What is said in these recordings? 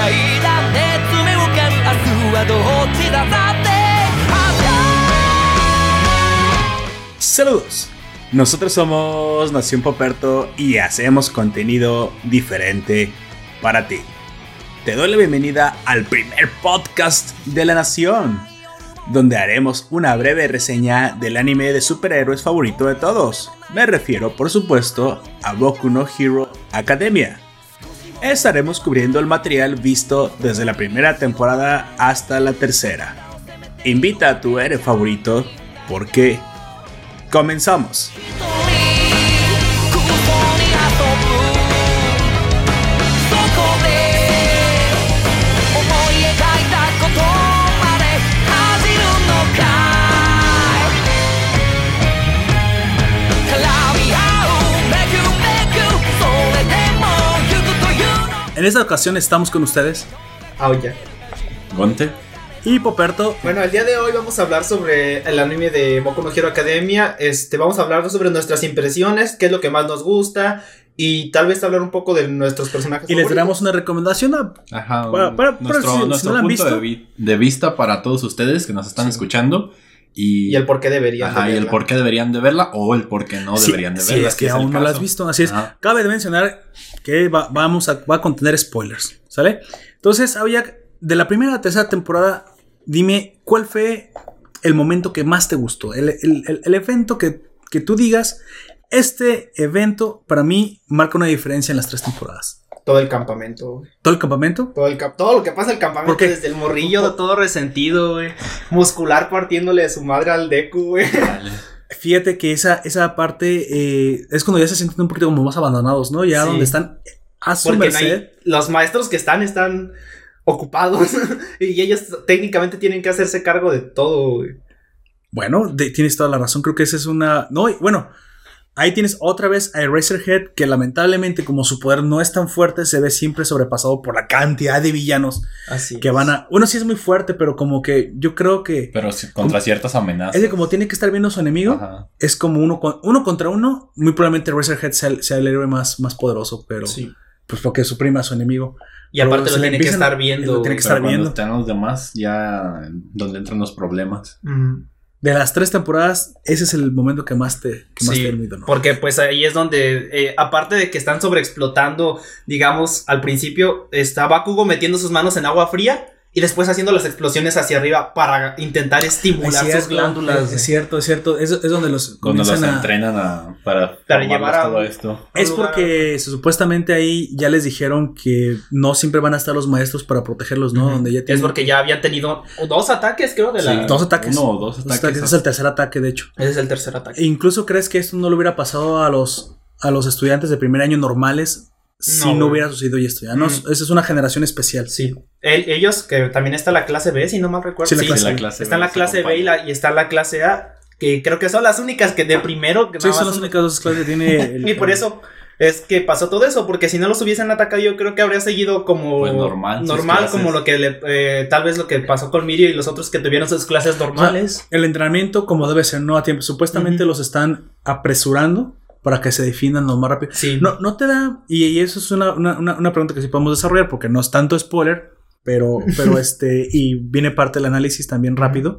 いだって爪をかむ明日はどっちださって Saludos. Nosotros somos Nación Poperto y hacemos contenido diferente para ti. Te doy la bienvenida al primer podcast de la Nación, donde haremos una breve reseña del anime de superhéroes favorito de todos. Me refiero, por supuesto, a Boku no Hero Academia. Estaremos cubriendo el material visto desde la primera temporada hasta la tercera. Invita a tu héroe favorito porque comenzamos. En esta ocasión estamos con ustedes Aoya. Gonte. y Poperto. Bueno, el día de hoy vamos a hablar sobre el anime de Boku no Hero Academia. Este, vamos a hablar sobre nuestras impresiones, qué es lo que más nos gusta y tal vez hablar un poco de nuestros personajes. Y les daremos una recomendación a Ajá. Para- para- nuestro si- si nuestro no la han punto visto. de, vi- de vista para todos ustedes que nos están escuchando. Y, y el por qué deberían. ajá, de y el verla. por qué deberían de verla o el por qué no Sí, deberían de sí, verla. es que aún no la has caso. visto. Así es. Ajá. Cabe de mencionar que va, vamos a, va a contener spoilers. ¿Sale? Entonces, Aoyak, de la primera a la tercera temporada, dime cuál fue el momento que más te gustó. El, el- el- el evento que, que tú digas. Este evento para mí marca una diferencia en las tres temporadas. Todo el campamento. güey. Todo el campamento. Todo, el cap- todo lo que pasa en el campamento ¿Por qué? desde el morrillo todo resentido, güey. Muscular partiéndole de su madre al Deku, güey. Dale. Fíjate que esa, esa parte eh, es cuando ya se sienten un poquito como más abandonados, ¿no? Ya Sí. donde están a su Porque no merced. hay- los maestros que están están ocupados y ellos técnicamente tienen que hacerse cargo de todo, güey. Bueno, de- tienes toda la razón. Creo que esa es una. No, y bueno, ahí tienes otra vez a Eraserhead, que lamentablemente, como su poder no es tan fuerte, se ve siempre sobrepasado por la cantidad de villanos Así que van a. Bueno, sí es muy fuerte, pero como que yo creo que. Pero si- contra ciertas amenazas. Es que como tiene que estar viendo a su enemigo, Ajá. es como uno, con- uno contra uno. Muy probablemente Eraserhead sea, el- sea el héroe más, más poderoso, pero. Sí. Pues porque suprime a su enemigo. Y aparte Pero lo se le tiene que estar viendo. lo tiene que güey. estar Pero cuando viendo. están los demás, ya donde entran los problemas. Mm. De las tres temporadas, ese es el momento que más te, que más Sí, te ¿no? Porque pues ahí es donde, eh, aparte de que están sobreexplotando, digamos, al principio está Bakugo metiendo sus manos en agua fría y después haciendo las explosiones hacia arriba para intentar estimular Es sus cierto, glándulas. Es, es cierto, es cierto. Es, es donde los Cuando los a- entrenan a, para, llevar a- todo esto. Es porque supuestamente ahí ya les dijeron que no siempre van a estar los maestros para protegerlos, ¿no? Donde ya Es porque ya habían tenido dos ataques, creo, de la... Sí. dos ataques. Uno o dos Dos ataques. ataques. Es el tercer ataque, de hecho. Ese es el tercer ataque. E incluso crees que esto no le hubiera pasado a los, a los estudiantes de primer año normales si No, hubiera sucedido esto. Ya no, Mm. esa es una generación especial. Sí. El- ellos, que también está la clase B, si no mal recuerdo. Sí, la Sí, clase Sí, B. la clase está B la se clase B y, la, y está la clase A, que creo que son las únicas que de primero... Que Sí, son las únicas dos clases que tiene. el- Y por eso es que pasó todo eso, porque si no los hubiesen atacado, yo creo que habría seguido como Pues normal, normal como lo que le, eh, tal vez lo que pasó con Mirio y los otros que tuvieron sus clases normales. El entrenamiento, como debe ser, no a tiempo. Supuestamente los están apresurando para que se defiendan lo más rápido. Sí. No, no te da. Y, y eso es una, una- una- pregunta que sí podemos desarrollar porque no es tanto spoiler, pero, pero este. Y viene parte del análisis también rápido.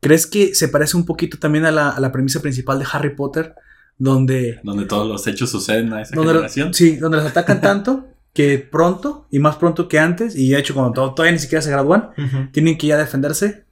¿Crees que se parece un poquito también a la, a la premisa principal de Harry Potter? Donde. Donde todos los hechos suceden a esa donde lo- generación. sí, donde los atacan tanto que pronto y más pronto que antes. Y de hecho, cuando to- todavía ni siquiera se gradúan, tienen que ya defenderse.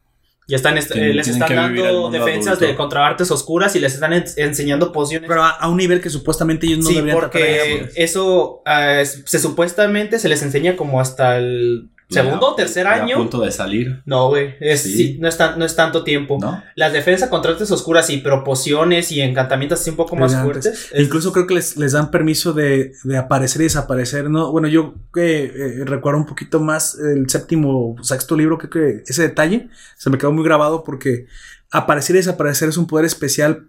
Ya están, est- eh, les están dando defensas adulto. de contra artes oscuras y les están en- enseñando pociones. Pero a, a un nivel que supuestamente ellos no sí, deberían tratar de porque pues. eso ah, se supuestamente se les enseña como hasta el segundo o tercer Ya año. A punto de salir, No, güey, es- Sí. sí, no, es tan- no es tanto tiempo. ¿no? Las defensas contra artes oscuras sí, pero pociones y encantamientos así un poco más fuertes. es- Incluso creo que les, les dan permiso de, de aparecer y desaparecer, ¿no? Bueno, yo eh, recuerdo un poquito más el séptimo, sexto libro, creo que ese detalle se me quedó muy grabado porque aparecer y desaparecer es un poder especial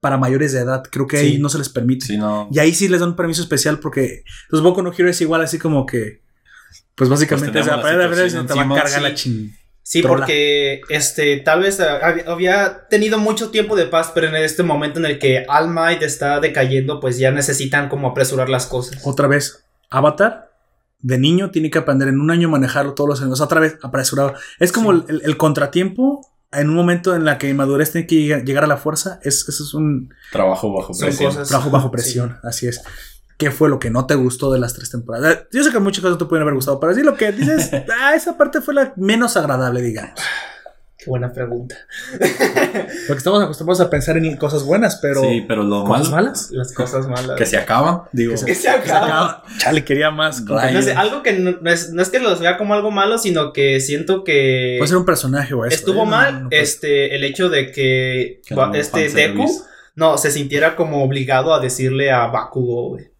para mayores de edad. Creo que ahí Sí. no se les permite. Si no, Y ahí sí les dan un permiso especial porque los Boku no Hero es igual así como que, pues básicamente, Pues o sea, tenemos para la ir a ver si situación no te va a cargar la sí. ching. Sí, Trola. porque este tal vez hab- había tenido mucho tiempo de paz, pero en este momento en el que All Might está decayendo, pues ya necesitan como apresurar las cosas. Otra vez, Avatar de niño tiene que aprender en un año a manejarlo todos los años, otra vez apresurado. Es como Sí. el, el contratiempo en un momento en la que madurez tiene que llegar, a la fuerza. Es, eso es un Trabajo bajo presión. cosas- trabajo bajo presión, así es. ¿Qué fue lo que no te gustó de las tres temporadas? Yo sé que muchas cosas te pueden haber gustado, pero sí lo que dices, ah, esa parte fue la menos agradable, digamos. Qué buena pregunta. Porque estamos acostumbrados a pensar en cosas buenas, pero sí, pero lo cosas malo malas. Las cosas malas. que se acaba, digo. Que se- Que se acaba. Chale, quería más. No sé, algo que no, no es, no es que los vea como algo malo, sino que siento que Puede ser un personaje o eso. estuvo ¿eh? No, mal no, no puede- este el hecho de que, Que no, este. Deku no se sintiera como obligado a decirle a Bakugo güey,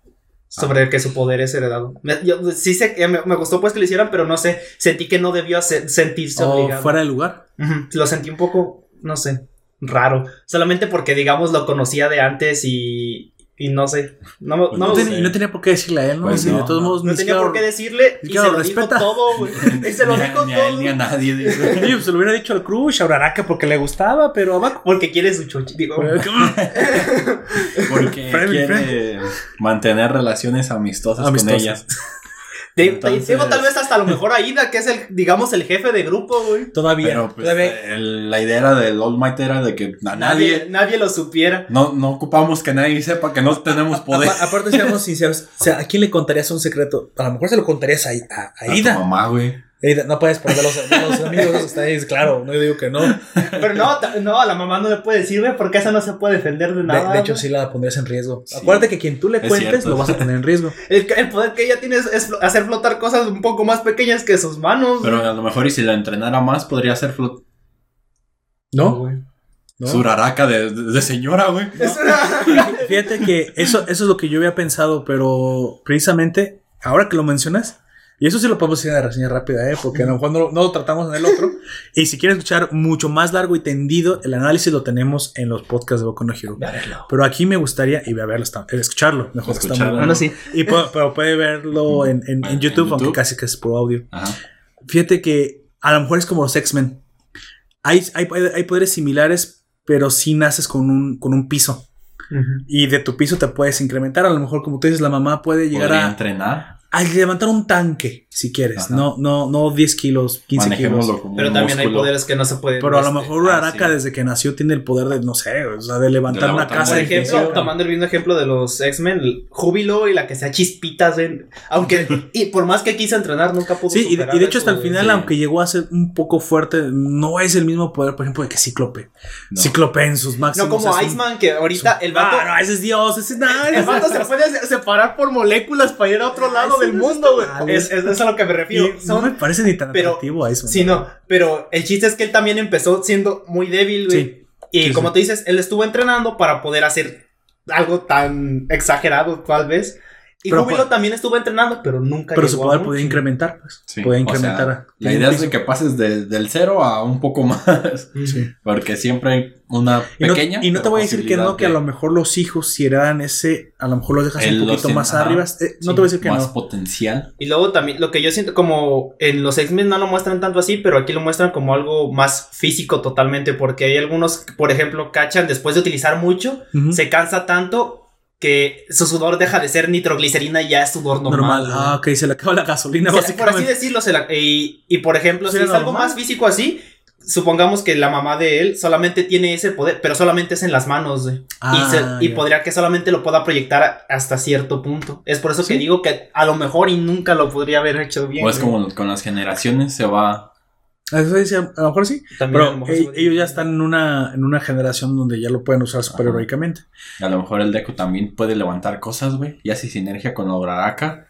sobre que su poder es heredado. Me, yo, sí sé me, me gustó pues que lo hicieran, pero no sé, sentí que no debió hacer- sentirse O obligado. fuera de lugar. Lo sentí un poco, no sé, raro. Solamente porque, digamos, lo conocía de antes y, y no sé. No, Pues no, No, me ten- gustó. y no tenía por qué decirle a él, ¿no? Pues Y de no, todos no. modos, No tenía por qué decirle ni y se lo dijo todo, güey. Y se lo Ni a- dijo ni a él todo. ni a nadie. Sí, pues se lo hubiera dicho al Crush, a Uraraka porque le gustaba, pero a Baku- Porque quiere su chochi. Digo, Porque quiere mantener relaciones amistosas, Amistosas. con ellas. Entonces- digo, tal vez hasta a lo mejor Aida, que es el, digamos, el jefe de grupo, güey. Todavía. Pero pues, todavía- el- la idea era del All Might era de que Nadie, nadie. nadie lo supiera. No, no ocupamos que nadie sepa que no tenemos poder. Apa- aparte, seamos sinceros, o sea, ¿a quién le contarías un secreto? A lo mejor se lo contarías a, a, a A tu mamá, güey. No puedes perder los, los amigos, está ahí, claro, no digo que no. Pero no, no, la mamá no le puede decir, güey, porque esa no se puede defender de nada. de hecho, sí la pondrías en riesgo. Sí. Acuérdate que quien tú le Es cuentes cierto. lo vas a poner en riesgo. El, el poder que ella tiene es, hacer flotar cosas un poco más pequeñas que sus manos. Pero a lo mejor y si la entrenara más podría ser flot ¿No? güey. ¿No? suraraca de, de- de señora, güey. Fíjate que eso, eso es lo que yo había pensado, pero precisamente ahora que lo mencionas, y eso sí lo podemos decir en la reseña rápida, ¿eh? porque a lo mejor no, no lo tratamos en el otro. y si quieres escuchar mucho más largo y tendido, el análisis lo tenemos en los podcasts de Boku no Hero. Pero aquí me gustaría, y voy a verlo, está- eh, escucharlo, mejor está muy Escucharlo. bueno. Bueno, sí. Y puedo- pero puede verlo en, en- en En YouTube, aunque casi que es puro audio. Ajá. Fíjate que a lo mejor es como los X-Men. Hay, hay, hay poderes similares, pero sí naces con un, con un piso. Y de tu piso te puedes incrementar. A lo mejor, como tú dices, la mamá puede llegar Podría a, entrenar. A levantar un tanque, si quieres. Ajá. No, no, no 10 kilos, 15 kilos. Como Pero también hay poderes que no se pueden. Pero a lo este, mejor ah, Araka sí. desde que nació tiene el poder de, no sé, o sea, de levantar De una casa. Por ejemplo, edificio. tomando el mismo ejemplo de los X-Men, el Júbilo y la que sea chispitas, ven. Aunque, y por más que quiso entrenar, nunca pudo Sí, y de, superar y de hecho hasta el final, sí. aunque llegó a ser un poco fuerte, no es el mismo poder, por ejemplo, de que Cíclope. No. Cíclope en sus máximos. No como es un- Iceman, que ahorita el vato. Ah, no, ese es Dios, ese es nada. El vato se puede se- separar por moléculas para ir a otro Ah, lado del mundo, güey. es a lo que me refiero. Y no me parece ni tan pero- atractivo a eso. sí, no. Pero el chiste es que él también empezó siendo muy débil, güey. Sí. Y Sí, como sí. tú dices, él estuvo entrenando para poder hacer algo tan exagerado, tal vez. Y Pero también estuvo entrenando, pero nunca Pero su llegó poder podía incrementar, pues. Sí, Podía o incrementar. sea, la idea es de que pases de- del cero a un poco más. Sí. Porque siempre hay una Y no, pequeña. y no te voy a decir que no, que a lo mejor los hijos, si heredan ese, a lo mejor los dejas un poquito más arriba. Eh, no te voy a decir que más no. potencial. Y luego también, lo que yo siento como en los X-Men no lo muestran tanto así, pero aquí lo muestran como algo más físico totalmente, porque hay algunos, por ejemplo, cachan después de utilizar mucho, se cansa tanto que su sudor deja de ser nitroglicerina y ya es sudor normal. Normal. Ah, ok, se le acaba la gasolina, Se- por así básicamente. decirlo, se la- y, y por ejemplo, si ¿Sería es algo más físico así, supongamos que la mamá de él solamente tiene ese poder, pero solamente es en las manos, güey. Ah, y, se- y podría que solamente lo pueda proyectar hasta cierto punto. Es por eso que digo que a lo mejor y nunca lo podría haber hecho bien. O es como con las generaciones se va. Eso a lo mejor sí. También Pero mejor ellos ya están en una, en una generación donde ya lo pueden usar super heroicamente. A lo mejor el Deku también puede levantar cosas, güey. Y hace sinergia con la Uraraka.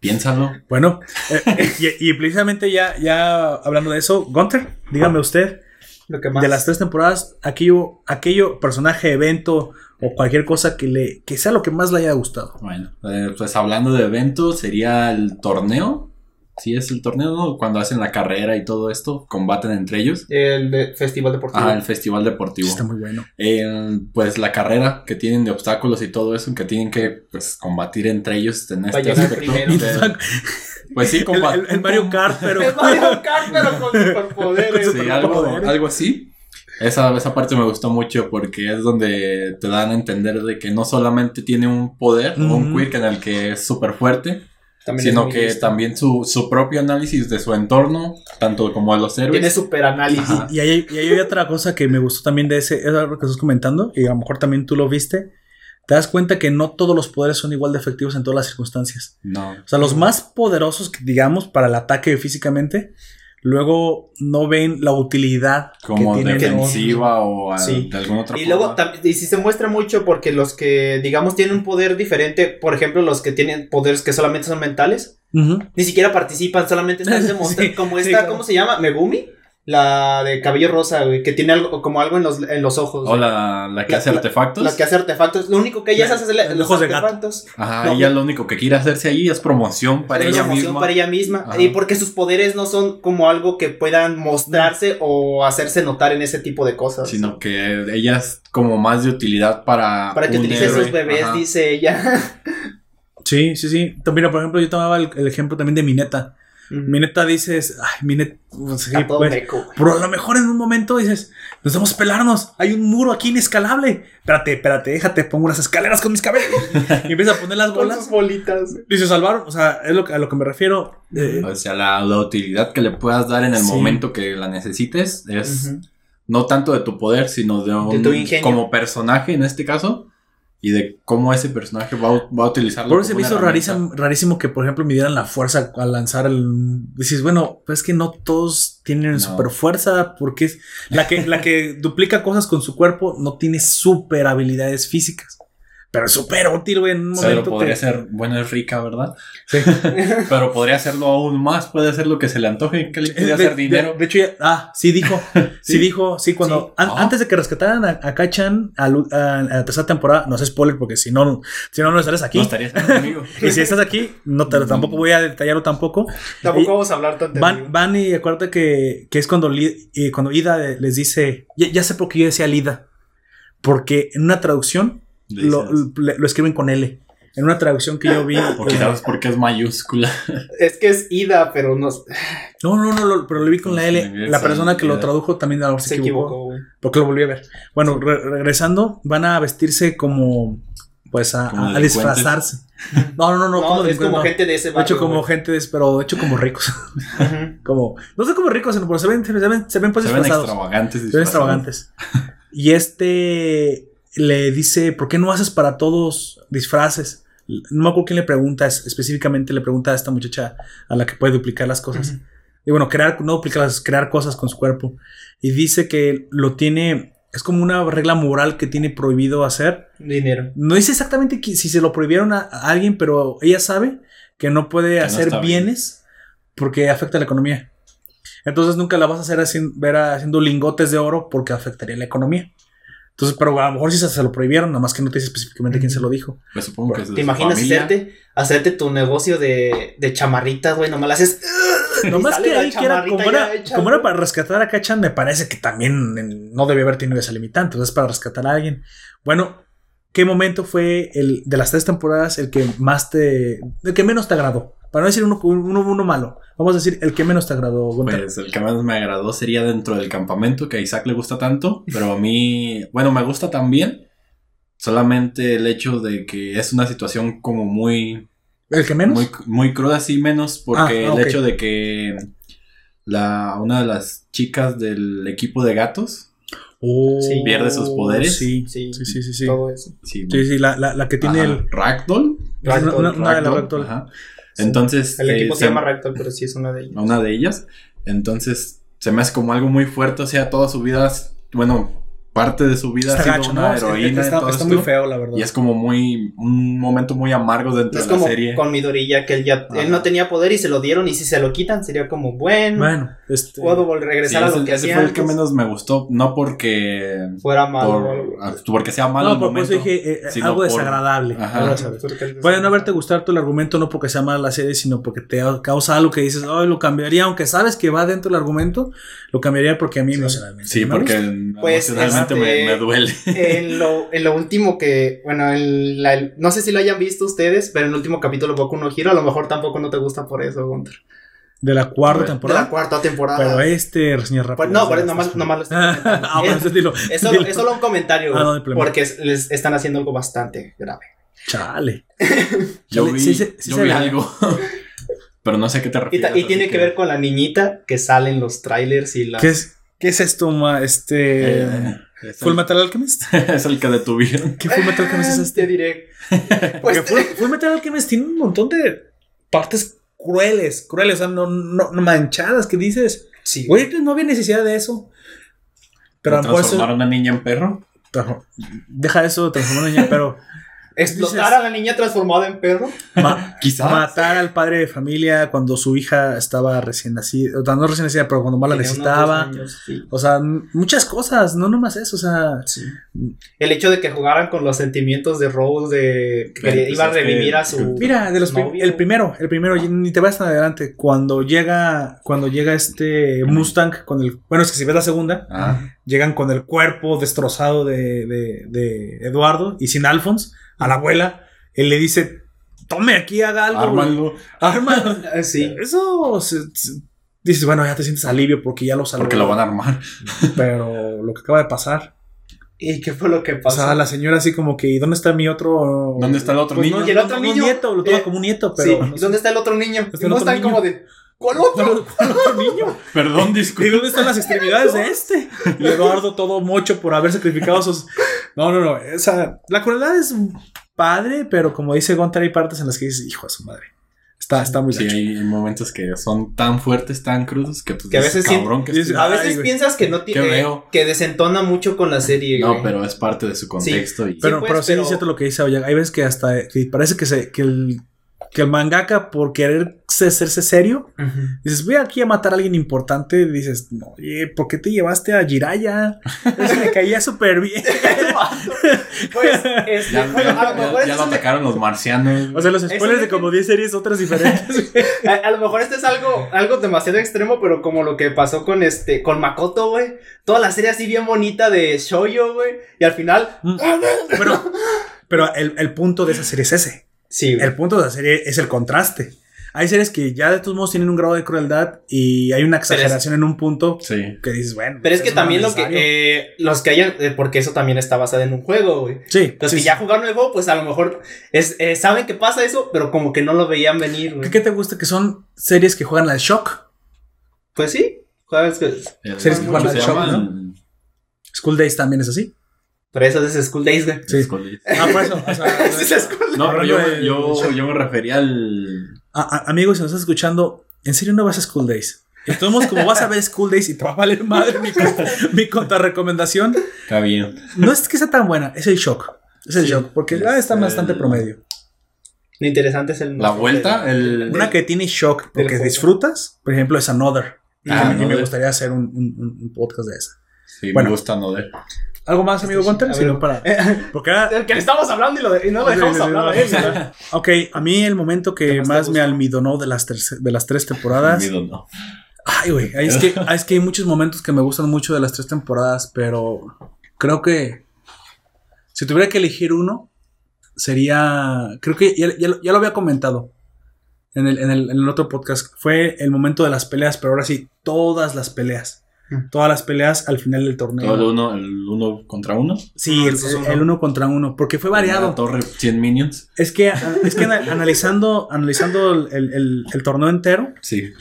Piénsalo. Bueno, eh, y, y precisamente ya, ya hablando de eso, Gunter, dígame usted, Lo que más. de las tres temporadas, aquello, aquello personaje, evento o cualquier cosa que le que sea lo que más le haya gustado. Bueno, eh, pues hablando de eventos, sería el torneo. Sí, es el torneo, ¿no? Cuando hacen la carrera y todo esto, combaten entre ellos. El de- festival deportivo. Ah, el festival deportivo. Está muy bueno. El- pues la carrera que tienen de obstáculos y todo eso, que tienen que pues combatir entre ellos en este primero. de- pues sí, El, compa- el- el Mario Kart, pero Es Mario Kart, pero con superpoderes. Sí, algo, algo así. Esa, esa parte me gustó mucho porque es donde te dan a entender de que no solamente tiene un poder o un Ujú. quirk en el que es súper fuerte, También sino que listo. también su, su propio análisis de su entorno, tanto como de los héroes. Tiene super análisis. Ajá. Y hay, y hay otra cosa que me gustó también de ese, es algo que estás comentando, y a lo mejor también tú lo viste. Te das cuenta que no todos los poderes son igual de efectivos en todas las circunstancias. No. O sea, los más poderosos, digamos, para el ataque físicamente, luego no ven la utilidad Como que defensiva o Sí. de alguna otra Y forma. luego, y si se muestra mucho porque los que, digamos, tienen un poder diferente, por ejemplo, los que tienen poderes que solamente son mentales, ni siquiera participan, solamente están demostrando, Sí, como sí, esta, claro. ¿cómo se llama? Megumi, la de cabello rosa, güey, que tiene algo, como algo en los, en los ojos. O la, la que La- hace la- artefactos. La que hace artefactos, lo único que ella La- hace es el- los los ojos de gato. artefactos. Ajá, No. ella lo único que quiere hacerse ahí es promoción para Es ella promoción misma. para ella misma. Ajá. Y porque sus poderes no son como algo que puedan mostrarse o hacerse notar en ese tipo de cosas. Sino que ella es como más de utilidad para. Para que utilice héroe. sus bebés, Ajá. dice ella. Sí, sí, sí. Mira, por ejemplo, yo tomaba el, el ejemplo también de Mineta. Mineta dices, ay, Mineta, pues, sí, pues, pero a lo mejor en un momento dices, nos vamos a pelarnos, hay un muro aquí inescalable. Espérate, espérate, déjate, pongo unas escaleras con mis cabellos. y empieza a poner las Con bolas. sus bolitas. Y se salvaron, o sea, es lo que, a lo que me refiero. Eh, O sea, la, la utilidad que le puedas dar en el Sí. momento que la necesites es no tanto de tu poder, sino de un. tu ingenio. Como personaje en este caso. Y de cómo ese personaje va, a- va a utilizarlo. por eso se me hizo rarísimo, rarísimo que, por ejemplo, me dieran la fuerza al lanzar el. Dices, bueno, pues es que no todos tienen No. super fuerza, porque es la que, la que duplica cosas con su cuerpo no tiene super habilidades físicas. Pero es súper útil, güey, en un Pero momento. podría te- ser, bueno, es rica, ¿verdad? Sí. Pero podría hacerlo aún más, puede hacer lo que se le antoje, que le Eh, puede de, hacer de- dinero. de hecho, ya, ah, sí dijo. sí. ¿Sí? dijo, sí, cuando Sí. an- Ah. antes de que rescataran a, a Kachan a, Lu- a- a la tercera temporada, no sé spoiler porque si no, si no, no estarías aquí. No estarías conmigo. y si estás aquí, no te, tampoco voy a detallarlo tampoco. Tampoco Y- vamos a hablar tanto. Van, van y acuérdate que, que es cuando, Li- y cuando Ida les dice, ya, ya sé por qué yo decía Lida, porque en una traducción Lo, lo escriben con L. En una traducción que yo vi. Porque eh, sabes por qué es mayúscula. Es que es Ida, pero no no, no, no, lo- pero lo vi con la L. La persona que lo tradujo también a lo mejor se, se equivocó. equivocó, güey. Porque lo volví a ver. Bueno, re- regresando, van a vestirse como. Pues a, Como a- a delincuentes. disfrazarse. No, no, no, no. Como es como no. gente de ese De hecho, barrio, como güey. gente, de- pero de hecho, como ricos. Como. No sé como ricos, pero se ven, se ven, se ven pues Se ven extravagantes. Se ven extravagantes. Y este le dice, ¿por qué no haces para todos disfraces? No me acuerdo quién le pregunta, es- específicamente le pregunta a esta muchacha a la que puede duplicar las cosas. Y bueno, crear, no duplicarlas, crear cosas con su cuerpo. Y dice que lo tiene, es como una regla moral que tiene prohibido hacer. Dinero. No dice exactamente que- si se lo prohibieron a, a alguien, pero ella sabe que no puede hacer bien. bienes porque afecta la economía. Entonces nunca la vas a hacer haciendo, ver haciendo lingotes de oro porque afectaría la economía. Entonces, pero a lo mejor sí se, se lo prohibieron, nada más que no te dice específicamente quién se lo dijo. Pues supongo que es de ¿Te su imaginas familia. hacerte, hacerte tu negocio de, de chamarritas, güey? Nomás le haces. Nomás que la ahí que era, como, era, hecha, como era para rescatar a Kachan, me parece que también no debe haber tenido esa limitante. Entonces, es para rescatar a alguien. Bueno, ¿qué momento fue el de las tres temporadas el que más te. el que menos te agradó? Para no decir uno, uno, uno malo, vamos a decir el que menos te agradó, Gunter. Pues el que más me agradó sería dentro del campamento, que a Isaac le gusta tanto, pero a mí, bueno, me gusta también. Solamente el hecho de que es una situación como muy, ¿El que menos? muy, muy cruda, sí, menos, porque Ah, ok. el hecho de que la, una de las chicas del equipo de gatos, Oh, Sí. Pierde sus poderes. Sí, Sí, sí, sí, sí. sí. Todo eso. sí, Sí, sí, la, la, la que tiene ajá, el. Ragdoll, Una, una- una de las Ragdoll, Ragdoll. ajá. Entonces, El eh, equipo se se- llama Rector, pero sí es una de ellas. una de ellas. Entonces, se me hace como algo muy fuerte. O sea, toda su vida, bueno, parte de su vida Está ha sido gacho, una ¿no? heroína. Está, y todo está muy feo, la verdad. Y es como muy. Un momento muy amargo dentro Es de la como serie. con Midorilla, que él ya Ajá. él no tenía poder y se lo dieron. Y si se lo quitan, sería como, bueno, Bueno, este. puedo vol- Sí, regresar a ese, lo que ese hacía fue el que antes. menos me gustó. No porque. fuera malo. por- porque sea malo no, el por, por eso momento. dije eh, algo por- desagradable. Ajá. Puede no haberte gustado el argumento, no porque sea mala la serie, sino porque te causa algo que dices, ay, lo cambiaría, aunque sabes que va dentro del argumento, lo cambiaría porque a mí emocionalmente. Sí, no me porque gusta. Pues, me, me duele. en, lo, en lo último que, bueno, en la- el- no sé si lo hayan visto ustedes, pero en el último capítulo Boku no Hero, a lo mejor tampoco no te gusta por eso, Gunter. De la cuarta De De temporada. la cuarta temporada. Pero este reseña rápido. Pues no, por eso nomás, nomás lo estoy comentando. ah, bueno, es, ese dilo. es solo, es solo un comentario, Ah, no porque es- les están haciendo algo bastante grave. Chale. Yo vi, sí se- sí yo vi algo. pero no sé a qué te refieres. y tiene que ver con la niñita que sale en los trailers y la... ¿Qué es, ¿Qué es esto, ma? Este. Eh, es, Full el, Metal Alchemist. es el que detuvieron. ¿Qué Full Metal Alchemist es Te este? diré. Porque Pues, Full, Full Metal Alchemist tiene un montón de partes crueles, crueles, o sea, no, no, no manchadas que dices, sí, güey, no había necesidad de eso. Pero a transformar a una niña en perro. Deja eso de transformar en niña, pero Explotar dices- a la niña transformada en perro. ma- Quizás. matar al padre de familia cuando su hija estaba recién nacida, o sea, no recién nacida, pero cuando más la necesitaba. dos años, sí. O sea, muchas cosas, no nomás eso, o sea, El hecho de que jugaran con los sentimientos de Rose, de que pues, iba a que- revivir a su. Mira, de los novio. el primero, el primero, ni te vas tan adelante. Cuando llega, cuando llega este Mustang con el, bueno, es que si ves la segunda, Ah, llegan con el cuerpo destrozado de, de, de Eduardo y sin Alphonse a la abuela, él le dice, tome aquí, haga algo. ármalo. Arma. Ah, Sí. Eso se- se- dices, bueno, ya te sientes alivio porque ya lo salvó. Porque lo van a armar. Pero lo que acaba de pasar. ¿Y qué fue lo que O pasó? sea, la señora así como que, ¿y dónde está mi otro? ¿Dónde está el otro Pues niño? no, ¿Y el otro no, niño? Un nieto, lo toma Eh, como un nieto, Sí, pero. ¿y dónde está el otro niño? ¿Dónde está no están niño? como de. ¿Cuál otro? ¿Cuál otro niño? Perdón, ¿Y disculpe. dónde están las extremidades de este? Y Eduardo todo mocho por haber sacrificado sus. No, no, no. Esa... La crueldad es padre, pero como dice Gunter, hay partes en las que dices, hijo de su madre. Está, está muy Sí, gacho. hay momentos que son tan fuertes, tan crudos, que, pues, Que a veces sí- cabrón, que dices, A veces piensas que no ¿Qué tiene. veo? Que desentona mucho con la serie. No, güey. pero es parte de su contexto y Pero, pues, pero sí pero- es cierto lo que dice Oya. Hay veces que hasta que parece que, se, que, el, que el mangaka, por querer hacerse serio, dices, voy aquí a matar a alguien importante. Dices, no, oye, ¿por qué te llevaste a Jiraya? Ese me caía súper bien. Pues, este, ya, bueno, a lo ya- mejor ya este lo es un- atacaron los marcianos. O sea, los Eso spoilers de como 10 series, otras diferentes. A, a lo mejor este es algo, algo demasiado extremo, pero como lo que pasó con este, con Makoto, güey. Toda la serie así bien bonita de Shoujo, güey. Y al final. Mm. pero pero el, el punto de esa serie es ese. Sí, güey. El punto de la serie es el contraste. Hay series que ya de todos modos tienen un grado de crueldad y hay una exageración en un punto Sí. que dices, bueno. Pero es que eso también lo que. eh, los que hayan. eh, porque eso también está basado en un juego, güey. sí, Los sí, que sí. ya jugaron el juego, pues a lo mejor es, eh, saben que pasa eso, pero como que no lo veían venir, güey. ¿Qué, qué te gusta? Que son series que juegan al shock. Pues sí. juegas que- El- Series que ¿cómo juegan al shock. School Days también es así. Pero eso es School Days, güey. Sí. Escondite. Ah, por eso. o sea, es School No, pero yo, yo, yo me refería al. a- a- amigos, si nos estás escuchando, ¿en serio no vas a School Days? Y todos modos, como vas a ver School Days y te va a valer madre mi, contra- mi contrarrecomendación, Está bien. no es que sea tan buena, es el shock. Es el Sí, shock, porque es ah, está bastante promedio. Lo interesante es el. La vuelta, el. Una que tiene shock porque disfrutas, por ejemplo, es Another. Ah, y me Another. gustaría hacer un, un- podcast de esa. Sí, Bueno. me gusta no ver. ¿Algo más, amigo Gunter? Ver. no, para... Porque ahora- Del que le estamos hablando y, lo de- y no lo dejamos hablar a él. Ok, a mí el momento que ¿Qué más me almidonó de las, terce- de las tres temporadas. Olvido, no. Ay, güey, es que, es que hay muchos momentos que me gustan mucho de las tres temporadas, pero creo que si tuviera que elegir uno, sería, creo que ya, ya lo- ya lo había comentado en el, en, el, en el otro podcast, fue el momento de las peleas, pero ahora sí, todas las peleas. Todas las peleas al final del torneo. Todo el uno, el uno contra uno. Sí, el, Esos son- el uno contra uno, porque fue La variado. torre 100 minions. Es que, es que ana- analizando, analizando el, el- el torneo entero, Sí.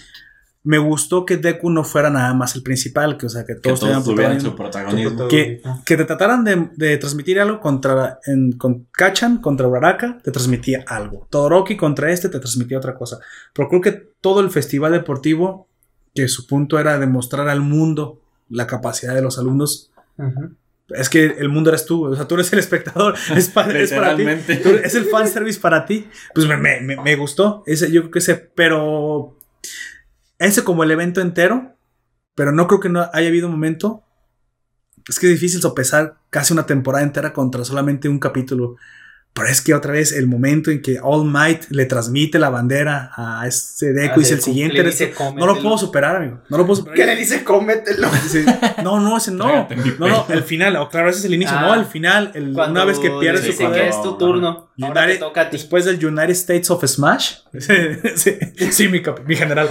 me gustó que Deku no fuera nada más el principal, que o sea, que Que todos, todos tuvieran su protagonismo. Que, que te trataran de, de transmitir algo contra en, con Kachan contra Uraraka, te transmitía algo. Todoroki contra este te transmitía otra cosa. Pero creo que todo el festival deportivo, que su punto era demostrar al mundo la capacidad de los alumnos, es que el mundo eres tú, o sea, tú eres el espectador, es, pa- es para ti. Tú- es el fanservice para ti. Pues me, me- me- me gustó. Ese, yo creo que ese, pero ese como el evento entero, pero no creo que no haya habido momento. Es que es difícil sopesar casi una temporada entera contra solamente un capítulo. Pero es que otra vez el momento en que All Might le transmite la bandera a este Deku y dice el siguiente. Le eres dice, tú". no lo puedo superar, amigo. No lo puedo superar. ¿Qué le dice? Cómetelo. Dice, no, no, ese no. No, no, el final. o claro, ese es el inicio. Ah. no, el final. el- una vez que pierde le su dice poder. que es tu turno. Ahora te United- toca a ti. Después del United States of Smash. sí, sí, mi, mi general.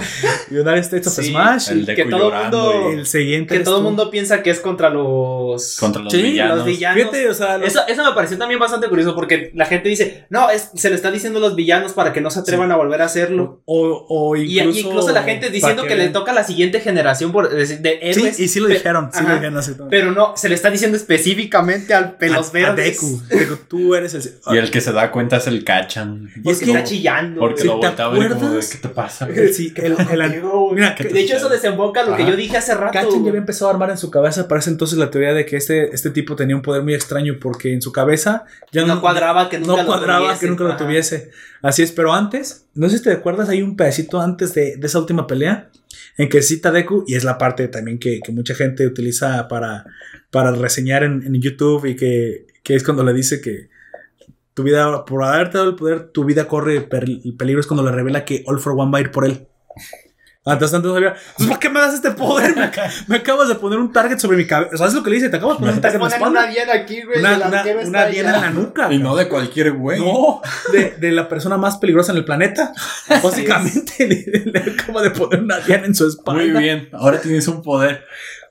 United States of Sí, Smash. El de que todo mundo- y- El siguiente. Que todo el mundo piensa que es contra los. contra los Sí, villanos. los villanos. Fíjate, o sea, los- Eso, eso me pareció también bastante curioso porque la gente dice, no, es, se le está diciendo a los villanos para que no se atrevan a volver a hacerlo. o, o Y incluso, y incluso, la gente diciendo para que, le toca a la siguiente generación por, de, de héroes. Sí, y sí lo dijeron. Sí lo dijeron así. Pero no, se le está diciendo específicamente al pelos a, a verdes. Deku. Deku, tú eres el. Y el que se da cuenta es el Cachan. Porque es que- está chillando. Porque ¿Sí güey. lo te voltea a ver como? ¿qué te pasa? el- sí, el- el- mira, que de hecho, eso desemboca lo que yo dije hace rato. Kachan ya había empezado a armar en su cabeza para ese entonces la teoría de que este, este tipo tenía un poder muy extraño porque en su cabeza ya no cuadraba que nunca no lo tuviese. que nunca lo Ajá. tuviese. Así es, pero antes, no sé si te acuerdas, hay un pedacito antes de, de esa última pelea en que cita Deku y es la parte también que, que mucha gente utiliza para, para reseñar en, en YouTube y que, que es cuando le dice que tu vida, por haberte dado el poder, tu vida corre per- peligro, es cuando le revela que All for One va a ir por él. Antes, antes no sabía. ¿para qué me das este poder? Me, ac- me acabas de poner un target sobre mi cabeza. ¿Sabes lo que le dice? Te acabo de poner un target en la ponen una espalda. diana aquí, güey. Una, una, diana allá. en la nuca. Y no de cualquier güey. No, de, de la persona más peligrosa en el planeta. Básicamente le, le acaba de poner una diana en su espalda. Muy bien. Ahora tienes un poder.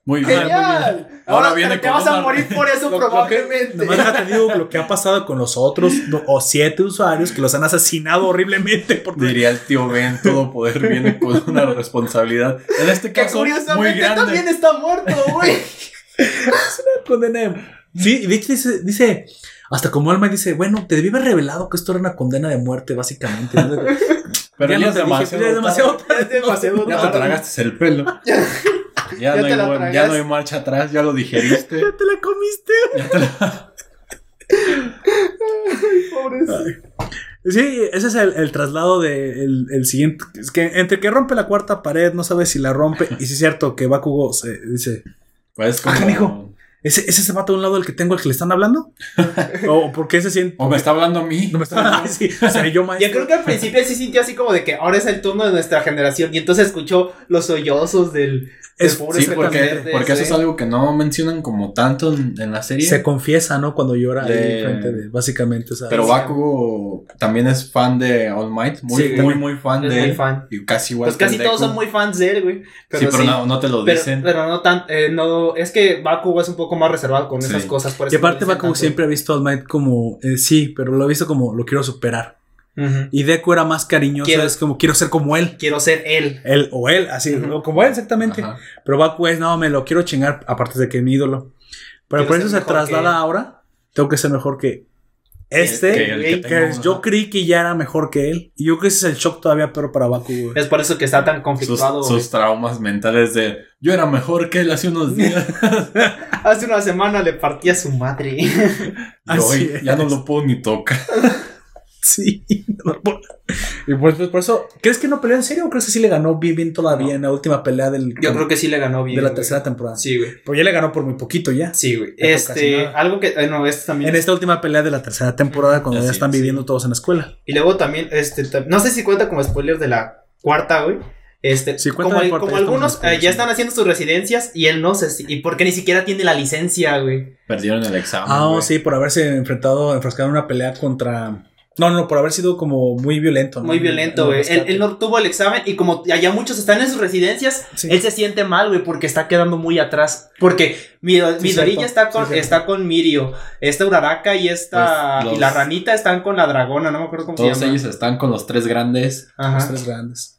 Muy bien. ¡Genial! Ahora Ahora, viene te, te con vas a una- morir por eso, Lo- lo que- probablemente. Nomás déjate digo lo que ha pasado con los otros no, o siete usuarios que los han asesinado horriblemente por Diría el tío Ben, todo poder viene con una responsabilidad. En este que caso, muy curiosamente grande. también está muerto, güey. condena. de- Sí, y de hecho dice, dice, hasta como alma dice, bueno, te debí haber revelado que esto era una condena de muerte, básicamente. Pero Ya es te dije, demasiado. ya es demasiado Ya es demasiado Ya te tragaste el pelo. Ya, no te hay, la ya no hay marcha atrás, ya lo digeriste. Ya te la comiste. Ya te la- Pobrecito. Sí, ese es el, el traslado de el, el siguiente. Es que entre que rompe la cuarta pared, no sabe si la rompe. Y sí es cierto que Bakugo se dice: Pues como. Ah, canijo. ¿Ese, ¿Ese se mata a un lado del que tengo al que le están hablando? ¿O por qué se siente.? O me está hablando a mí. No me está. Ay, sí, seré yo Yo maestro. creo que al principio sí sintió así como de que ahora es el turno de nuestra generación. Y entonces escuchó los sollozos del, del Es- Sí, porque, porque eso es algo que no mencionan como tanto en, en la serie. Se confiesa, ¿no? Cuando llora ahí frente de. Básicamente. Pero. Bakugo también es fan de All Might. Muy, Sí, muy, muy fan Es de muy él. fan. Y casi igual Pues casi todos Deku. son muy fans de él, güey. Pero sí, pero sí. no, no te lo dicen. pero no tan, eh, no, es que Bakugo es un poco más reservado con Sí. esas cosas. Por eso Y aparte, Bakugo tanto. siempre ha visto a All Might como. eh, sí, pero lo ha visto como lo quiero superar. Ujú. Y Deku era más cariñoso, Quiero- es como quiero ser como él. Quiero ser él. Él o él, así, Ujú. o como él exactamente. Ajá. Pero Baku es, no, me lo quiero chingar, aparte de que es mi ídolo. Pero Quiero por eso se traslada que ahora. Tengo que ser mejor que este. Que el que que tengo, yo creí que ya era mejor que él. Y yo creo que ese es el shock todavía peor para Baku. güey. Es por eso que está tan Sus, conflictuado. güey. sus traumas mentales de yo era mejor que él hace unos días. Hace una semana le partí a su madre. y hoy ya no lo puedo ni tocar. Sí. y por, por- por eso, ¿crees que no peleó en serio o crees que sí le ganó bien, bien todavía No. en la última pelea del, Yo creo que sí le ganó bien. de la güey. tercera temporada? Sí, güey. Pero ya le ganó por muy poquito ya. Sí, güey. Ya Este, algo que, eh, no, esto también. En esta última pelea de la tercera temporada, cuando ya están es, viviendo todos en la escuela. Y luego también, este, no sé si cuenta como spoiler de la cuarta, güey. Este, Sí, cuenta como, cuarta, como algunos eh, ya están haciendo sus residencias y él no sé si, y porque ni siquiera tiene la licencia, güey. Perdieron el examen. Ah, güey. sí, por haberse enfrentado, enfrascado en una pelea contra. No, no, por haber sido como muy violento. ¿no? Muy violento, En güey. Él, no tuvo el examen y como allá muchos están en sus residencias, Sí. él se siente mal, güey, porque está quedando muy atrás. Porque mi, Midorilla cierto, está con, sí, está con Mirio, esta Uraraka y esta Pues, y la los- ranita están con la dragona, no me acuerdo cómo Todos se llama. ellos están con los tres grandes. Los Ajá. tres grandes.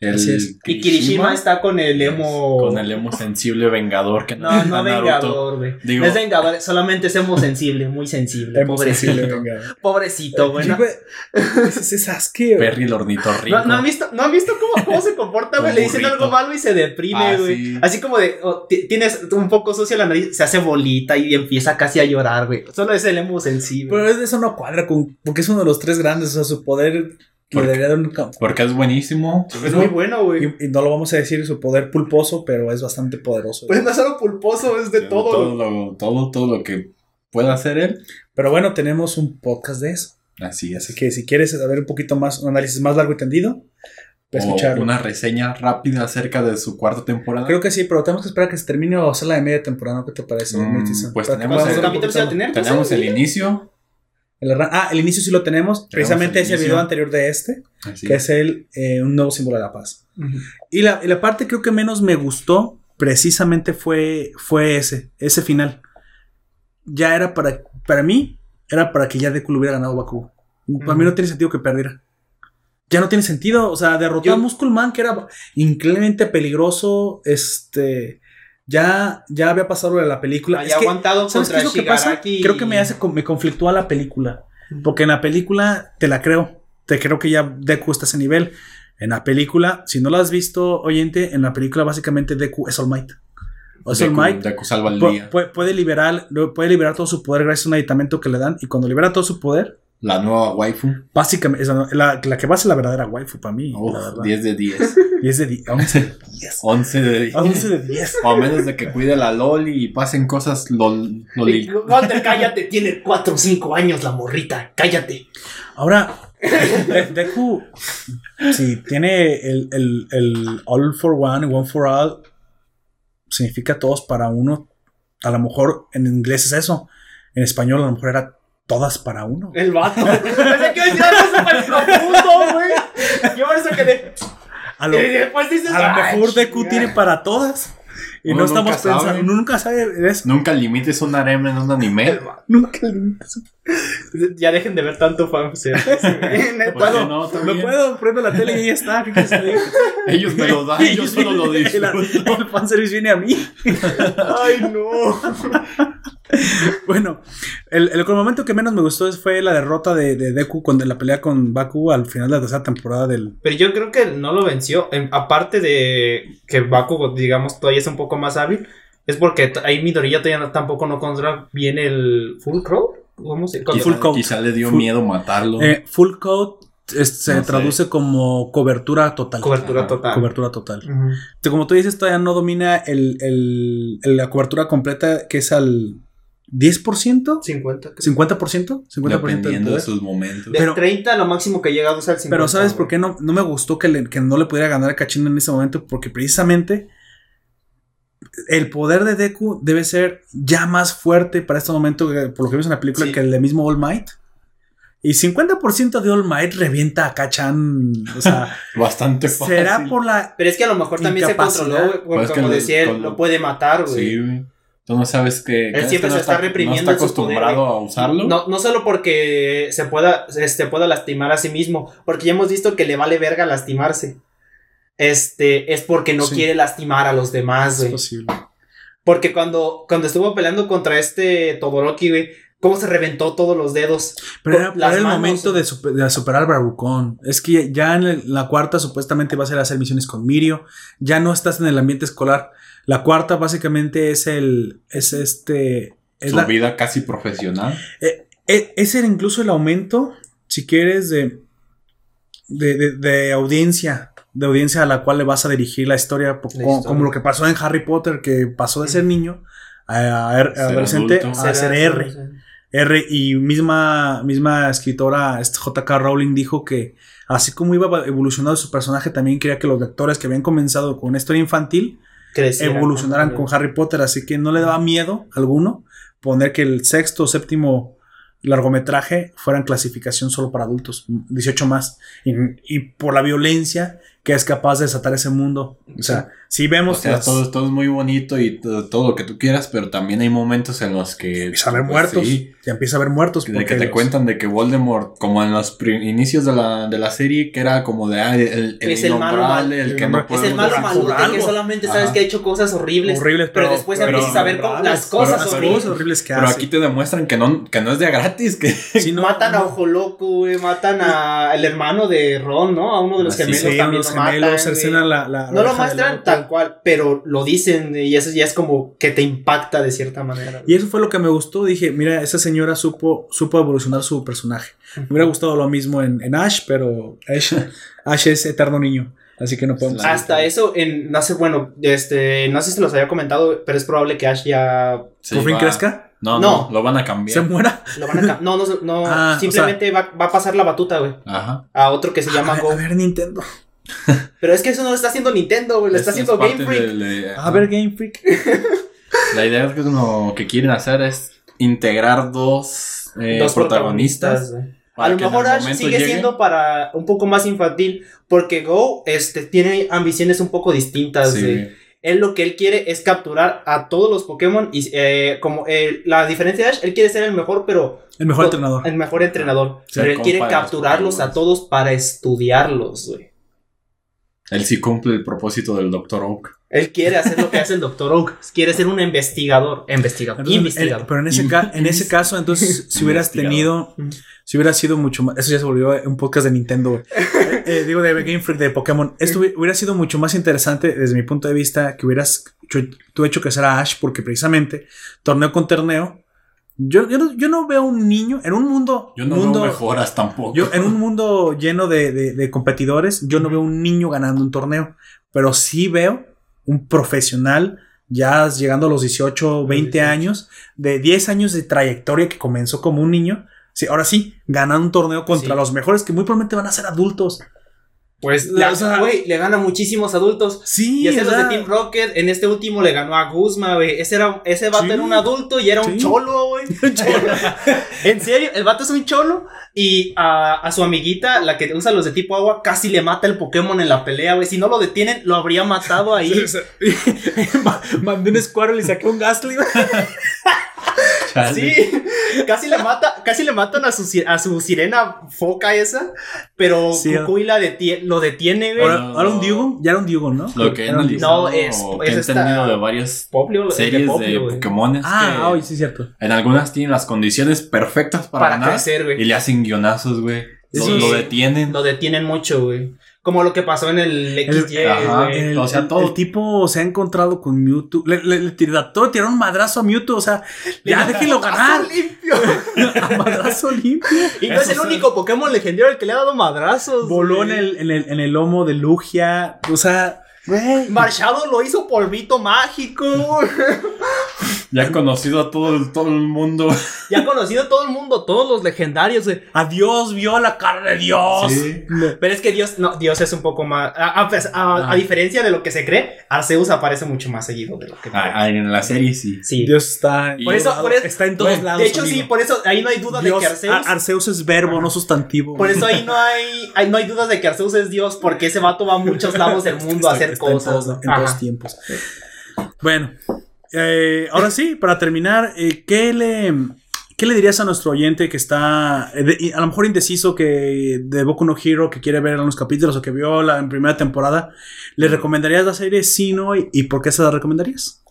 El Así es. Y Kirishima está con el emo. Con el emo sensible vengador que No, no Naruto. vengador, güey. No es vengador, solamente es emo sensible, muy sensible. Hemos pobrecito. sensible. Pobrecito, güey. No, güey. Ese es Sasuke. güey. Perry el ornitorrinco. no, no han visto, no han visto cómo, cómo se comporta, güey. Le dicen algo malo y se deprime, Ah, güey. sí. Así como de, oh, ti- tienes un poco sucia la nariz, se hace bolita y empieza casi a llorar, güey. Solo es el emo sensible. Pero eso no cuadra con. Porque es uno de los tres grandes. O sea, su poder. Que Porque- debería un. Porque es buenísimo. es muy bueno, güey. Y, y no lo vamos a decir su poder pulposo, pero es bastante poderoso. Pues no es solo pulposo, es de todo. Todo lo, todo, todo lo que pueda hacer él. Pero bueno, tenemos un podcast de eso. Así es. Así que si quieres saber un poquito más, un análisis más largo y tendido, pues O escucharlo. una reseña rápida acerca de su cuarta temporada. Creo que sí, pero tenemos que esperar a que se termine o hacer la de media temporada. ¿no? ¿Qué te parece? Mm, pues tenemos el- a tener? Tenemos el inicio, El ah, el inicio sí lo tenemos. Precisamente el ese video anterior de este, Así que es el eh, un nuevo símbolo de la paz. Y la, y la parte creo que menos me gustó precisamente fue, fue ese, ese final. Ya era para, para mí, era para que ya Deku le hubiera ganado Bakugo. Para mí no tiene sentido que perdiera. Ya no tiene sentido, o sea, derrotó Yo- a Muscle Man, que era increíblemente peligroso, este, ya, ya había pasado lo de la película. Había Es que, aguantado ¿Sabes qué contra es lo que pasa? Creo que me hace, me conflictúa la película. Porque en la película te la creo. Te creo que ya Deku está a ese nivel. En la película, si no la has visto, oyente, en la película básicamente Deku es All Might. O es All Deku, Might. Deku salva el día. pu- puede, liberar, puede liberar todo su poder gracias a un aditamento que le dan. Y cuando libera todo su poder, La nueva waifu. básicamente, esa la, la que va a ser la verdadera waifu para mí. Uf, la verdad. 10 de 10. 10 de 10. 11 de 10. 11 de 10. 11 de 10. O a menos de que cuide la Loli y pasen cosas lol, loli. Gunter, cállate, tiene 4 o 5 años la morrita, cállate. Ahora, De- Deku, si tiene el, el, el All for One, One for All, significa todos para uno. A lo mejor en inglés es eso. En español a lo mejor era todas para uno. El vato. Pensé que decía algo súper profundo, güey. Yo por eso quedé. A lo, Y después dices. a lo "Ay, mejor Deku chinga". tiene para todas. Y Uno no estamos nunca sabe. pensando, nunca sabe de eso. Nunca limites un harem en un anime. Nunca Ya dejen de ver tanto fanservice. No ¿Por qué puedo, no? Está no puedo, prendo la tele y ahí está. Ellos me lo dan, yo solo lo El, disfruto. el fanservice viene a mí. Ay, no. Bueno, el, el momento que menos me gustó fue la derrota de, de Deku cuando la pelea con Baku al final de la tercera temporada del. Pero yo creo que no lo venció. En- aparte de que Bakugo, digamos, todavía es un poco más hábil. Es porque ahí Midoriya todavía tampoco no controla bien el Full Crow. ¿Cómo se Full Quizá, coat. quizá le dio Full- miedo matarlo. Eh, full coat es- se No sé. traduce como cobertura total. Cobertura Ajá. total. Cobertura total. Entonces, Como tú dices, todavía no domina el, el- el- la cobertura completa, que es al 10%, 50. creo. 50%, 50% del dependiendo de sus momentos. De Pero- 30 lo máximo que he llegado es al 50. Pero ¿sabes por qué no, no me gustó que, le- que no le pudiera ganar a Kachin en ese momento? Porque precisamente el poder de Deku debe ser ya más fuerte para este momento, que- por lo que vimos en la película, Sí. que el de mismo All Might. Y 50% de All Might revienta a Kachan. O sea, Bastante fácil. será por la. Pero es que a lo mejor también se controló, güey. Pues como decía él, lo puede matar, güey. Sí, güey. Tú no sabes que. que siempre no se está reprimiendo No está en su poder, acostumbrado a usarlo. No, no solo porque se pueda, este, pueda lastimar a sí mismo, porque ya hemos visto que le vale verga lastimarse. Este, es porque no Sí. quiere lastimar a los demás, Es posible. Porque cuando, cuando estuvo peleando contra este Todoroki, güey, cómo se reventó todos los dedos. Pero era, el manos, momento de, super- de superar al Barucón. Es que ya en el- la cuarta supuestamente va a ser hacer misiones con Mirio. Ya no estás en el ambiente escolar. La cuarta básicamente es el. Es este. Es Su la- vida casi profesional. Eh, eh, ese era incluso el aumento, si quieres, de, de, de- de audiencia, de audiencia a la cual le vas a dirigir la historia, La como, historia. como lo que pasó en Harry Potter, que pasó de ser niño a, a- a Ser adolescente adulto. a ser R. R y misma, misma escritora este, J.K. Rowling dijo que así como iba evolucionando su personaje, también quería que los lectores que habían comenzado con una historia infantil Crecieran evolucionaran con- con Harry Potter, así que no le daba miedo alguno poner que el sexto o séptimo largometraje fuera en clasificación solo para adultos, 18 más, y, y por la violencia que es capaz de desatar ese mundo. O sea, si O vemos sea, las- todo, todo es muy bonito y todo, todo lo que tú quieras, pero también hay momentos en los que. empieza a haber pues, muertos, sí, ya empieza a haber muertos. de porque que te los- cuentan de que Voldemort, como en los inicios de la, de la serie, que era como de ah, el, el Es el malo mal- el que malo- no Es el malo decir malo, por de que solamente sabes Ajá. que ha hecho cosas horribles. horribles, pero, pero, después pero- empiezas a ver las cosas horribles. cosas horribles que Pero hace. aquí te demuestran que no, que no es de gratis, que Sí, no, matan a. Ojo Loco, güey, matan a el hermano de Ron, ¿no? A uno de los sí, gemelos Sí, también gemelos, güey. cercenan la, la- la No lo muestran tal cual, pero lo dicen y eso ya es como que te impacta de cierta manera. Y eso fue lo que me gustó. Dije, mira, esa señora supo, supo evolucionar su personaje. Me hubiera gustado lo mismo en, en Ash, pero Ash, Ash es eterno niño. Así que no podemos. Hasta eso, en, no sé, bueno, este, no sé si se los había comentado, pero es probable que Ash ya se ¿Por fin va- crezca? No, No. no, lo van a cambiar. ¿Se muera? lo van a cam- No, no, no, Ah, o simplemente va, va a pasar la batuta, güey, Ajá. a otro que se A llama ver, Go. a ver, Nintendo. Pero es que eso no lo está haciendo Nintendo, güey, lo está Es- haciendo es Game Freak. de- de- A ver, Game Freak. La idea es que lo que quieren hacer es integrar dos eh, dos protagonistas. A lo mejor Ash sigue llegue- siendo para un poco más infantil, porque Go este, tiene ambiciones un poco distintas. Sí. Él lo que él quiere es capturar a todos los Pokémon y eh, como eh, la diferencia de Ash, él quiere ser el mejor, pero El mejor to- entrenador. el mejor entrenador. Sí, pero él quiere capturarlos a todos para estudiarlos, güey. Él sí cumple el propósito del Dr. Oak. Él quiere hacer lo que hace el Dr. Oak. Quiere ser un investigador. Investigador. Entonces, investigador. pero en ese, ca- en ese caso, entonces, si hubieras tenido, si hubiera sido mucho más, eso ya se volvió un podcast de Nintendo. Eh, eh, digo, de Game Freak, de Pokémon. Esto hubi- hubiera sido mucho más interesante desde mi punto de vista que hubieras hecho, tú hecho que será Ash, porque precisamente, torneo con torneo, yo, yo, no, yo no veo un niño en un mundo, Yo no mundo, veo mejoras tampoco. yo en un mundo lleno de, de- de competidores, yo no veo un niño ganando un torneo, pero sí veo un profesional ya llegando a los 18, 20 18. años, de 10 años de trayectoria que comenzó como un niño. Sí, ahora sí, ganando un torneo contra Sí. los mejores que muy probablemente van a ser adultos. Pues, La- le, o sea- güey, le gana a muchísimos adultos. Sí, Y ese los de Team Rocket, en este último le ganó a Guzma, güey. Ese, era, ese vato Sí. era un adulto y era un cholo, güey. en serio, el vato es un cholo. Y a, a su amiguita, la que usa los de tipo agua, casi le mata el Pokémon en la pelea, güey. Si no lo detienen, lo habría matado ahí. Mandé un Squirtle y saqué un Gastly. Chale. Sí, casi le mata, casi le matan a su, a su sirena foca esa, pero Sí, Kukui la detie- lo detiene, güey. Ahora, ahora un Diugon, ya era un Diugon, ¿no? Lo que he analizado No, es- o es que he esta- entendido de varias Poplio, series de Poplio, güey. Pokémon es Ah, que hoy sí es cierto. en algunas tienen las condiciones perfectas para, Para ganar crecer, güey. y le hacen guionazos, güey. Lo detienen. Lo detienen mucho, güey. Como lo que pasó en el XY, Ajá. güey. El, o sea, el- todo- el tipo se ha encontrado con Mewtwo. Le, le, le trató de tirar un madrazo a Mewtwo. O sea, ya déjelo ganar. limpio. a madrazo limpio. Y no es Eso el sí. único Pokémon legendario al que le ha dado madrazos. Voló en güey. el, en, el, en el lomo de Lugia. O sea, güey. Marshado lo hizo polvito mágico. Ya conocido a todo el, todo el mundo. ya ha conocido todo el mundo, todos los legendarios, güey. Adiós, vio la cara de Dios. Sí. Pero es que Dios, no, Dios es un poco más. A, a- pues, a- Ah. a diferencia de lo que se cree, Arceus aparece mucho más seguido de lo que Ah, en la serie sí. Sí. Dios está, Por eso- por eso- está en todos Bueno, lados. de hecho, sí, por eso ahí no hay duda Dios, de que Arceus. Ar- Arceus es verbo, no sustantivo. por eso ahí no hay, ahí no hay dudas de que Arceus es Dios, porque ese vato va a muchos lados del mundo a hacer está en cosas. todos- en todos tiempos. Bueno, eh, ahora sí, para terminar, eh, ¿qué, le, ¿qué le dirías a nuestro oyente que está eh, de- a lo mejor indeciso que de Boku no Hero, que quiere ver los capítulos o que vio la en primera temporada? ¿Le recomendarías la serie? Sí, no, y, y por qué se la recomendarías?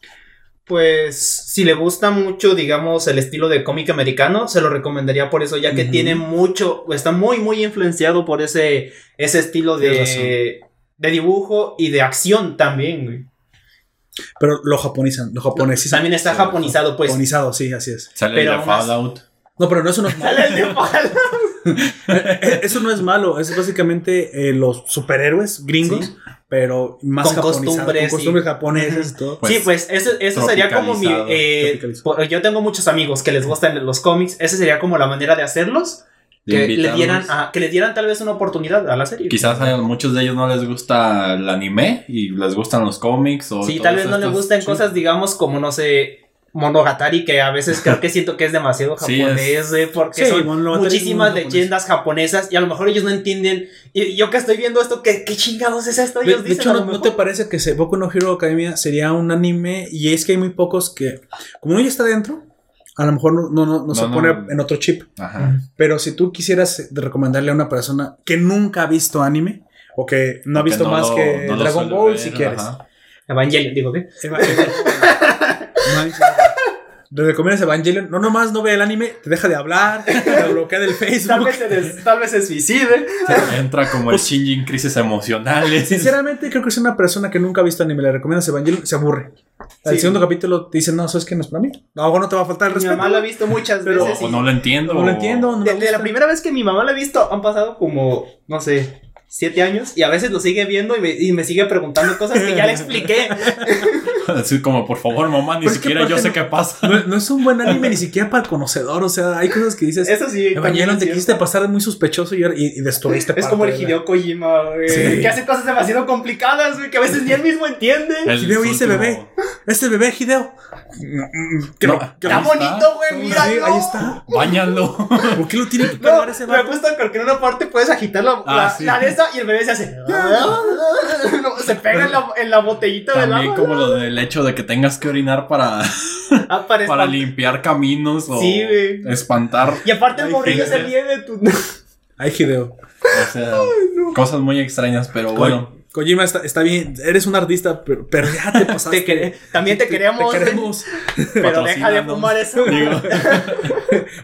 Pues si le gusta mucho, digamos, el estilo de cómic americano, se lo recomendaría por eso, ya que tiene mucho, está muy, muy influenciado por ese, ese estilo de, de dibujo y de acción también, güey. Pero lo japonizan, lo japonesizan. También está japonizado, pues. Japonizado, sí, así es. Sale Pero el de Fallout. No, pero no, eso no es malo. Sale el de Fallout. Eh, Eso no es malo, es básicamente eh, los superhéroes gringos, Sí. pero más Con costumbres con costumbres y- japonesas y todo. Pues, sí, pues eso, eso sería como mi... eh, yo tengo muchos amigos que les gustan los cómics, esa sería como la manera de hacerlos, que le, dieran, que le dieran tal vez una oportunidad a la serie. Quizás a muchos de ellos no les gusta el anime y les gustan los cómics o Sí, tal vez no le estos- gusten sí. cosas, digamos, como no sé, Monogatari, que a veces creo que siento que es demasiado Sí, japonés, eh, porque Sí, son muchísimas leyendas japonesas y a lo mejor ellos no entienden. Y yo que estoy viendo esto, ¿qué, qué chingados es esto? De, Ellos de dicen hecho, ¿no, te parece que se, Boku no Hero Academia sería un anime? Y es que hay muy pocos que, como uno ya está dentro, a lo mejor no, no, no, no se No, no. pone en otro chip. Ajá. Pero si tú quisieras recomendarle a una persona que nunca ha visto anime, o que no ha visto no más lo- que Dragon Ball, ver, si quieres. ajá. Evangelion, digo, ¿qué? Eva- Le recomiendas Evangelion, no nomás no ve el anime, te deja de hablar, te bloquea del Tal Facebook. vez, se des- tal vez se suicide. Entra como el Shinji en crisis emocionales. Sinceramente, creo que es una persona que nunca ha visto anime, le recomiendas Evangelion, se aburre. Al Sí. segundo capítulo te dicen, no, eso es que no es para mí. No, no te va a faltar el Mi respeto. mamá lo ha visto muchas Pero- veces. o y- no lo entiendo. No lo entiendo. no me de, de la primera vez que mi mamá lo ha visto, han pasado como, no sé, siete años y a veces lo sigue viendo y me, y me sigue preguntando cosas que ya le expliqué. Decir como, por favor, mamá, ni siquiera yo sé no- qué pasa. No, no es un buen anime ni siquiera para el conocedor. O sea, hay cosas que dices. Eso sí. Evangelion, te quisiste pasar muy sospechoso y, y, y destruiste Es parte como el de Hideo Kojima, güey. Sí. Que hace cosas demasiado complicadas, güey, que a veces ni él mismo entiende. El Hideo y ese último- bebé. Este bebé, Hideo. Que No, lo- que Está lo- ahí bonito, güey, míralo. ahí está. Báñalo. ¿Por qué lo tiene que No, ese me vato? gusta porque en una parte puedes agitar la, Ah, la, sí. la de esa y el bebé se hace. No, se pega en la, en la botellita del También agua. como lo del hecho de que tengas que orinar para, Ah, para limpiar caminos o Sí, espantar. Y aparte el morrillo se ríe de tu. Ay, Hideo. O sea, cosas muy extrañas, pero bueno. Ko- Kojima está, está bien. Eres un artista, pero, pero ya te pasaste. Te también te queremos, Te queremos. Pero deja de fumar eso. Digo,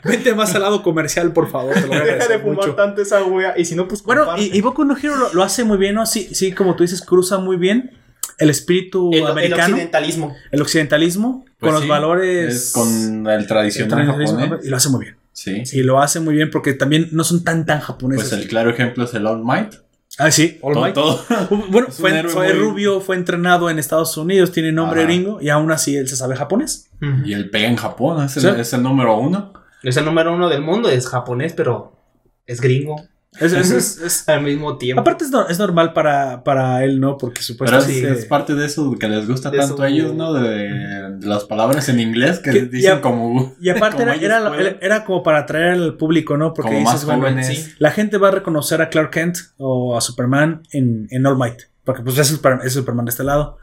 Vente más al lado comercial, por favor. Te lo Deja de fumar mucho. tanto esa wea. Y si no, pues. Bueno, comparte. y, y Boku no Hero lo, lo hace muy bien, ¿no? Sí, sí, como tú dices, cruza muy bien el espíritu el, americano, el, occidentalismo. occidentalismo, pues con los valores. es con el el tradicional tradicionalismo, japonés. Y lo hace muy bien. Sí. Sí, lo hace muy bien porque también no son tan tan japoneses. Pues el claro ejemplo es el All Might. Ah, sí, All Todo- Might. todo- Bueno, fue, héroe fue muy- rubio, fue entrenado en Estados Unidos, tiene nombre Ajá. gringo y aún así él se sabe japonés. Y el pega en Japón, es el, Sí. es el número uno. Es el número uno del mundo, es japonés, pero es gringo Es, es- es- es- al mismo tiempo. aparte es, no- es normal para, para él, ¿no? Porque Pero supuestamente... es, es parte de eso que les gusta tanto a ellos, ¿no? De, de las palabras en inglés que Que- dicen y a- como... Y aparte como era, era, como para atraer al público, ¿no? Porque como dices, más bueno, sí. la gente va a reconocer a Clark Kent o a Superman en, en All Might. Porque pues es, Super- es Superman de este lado.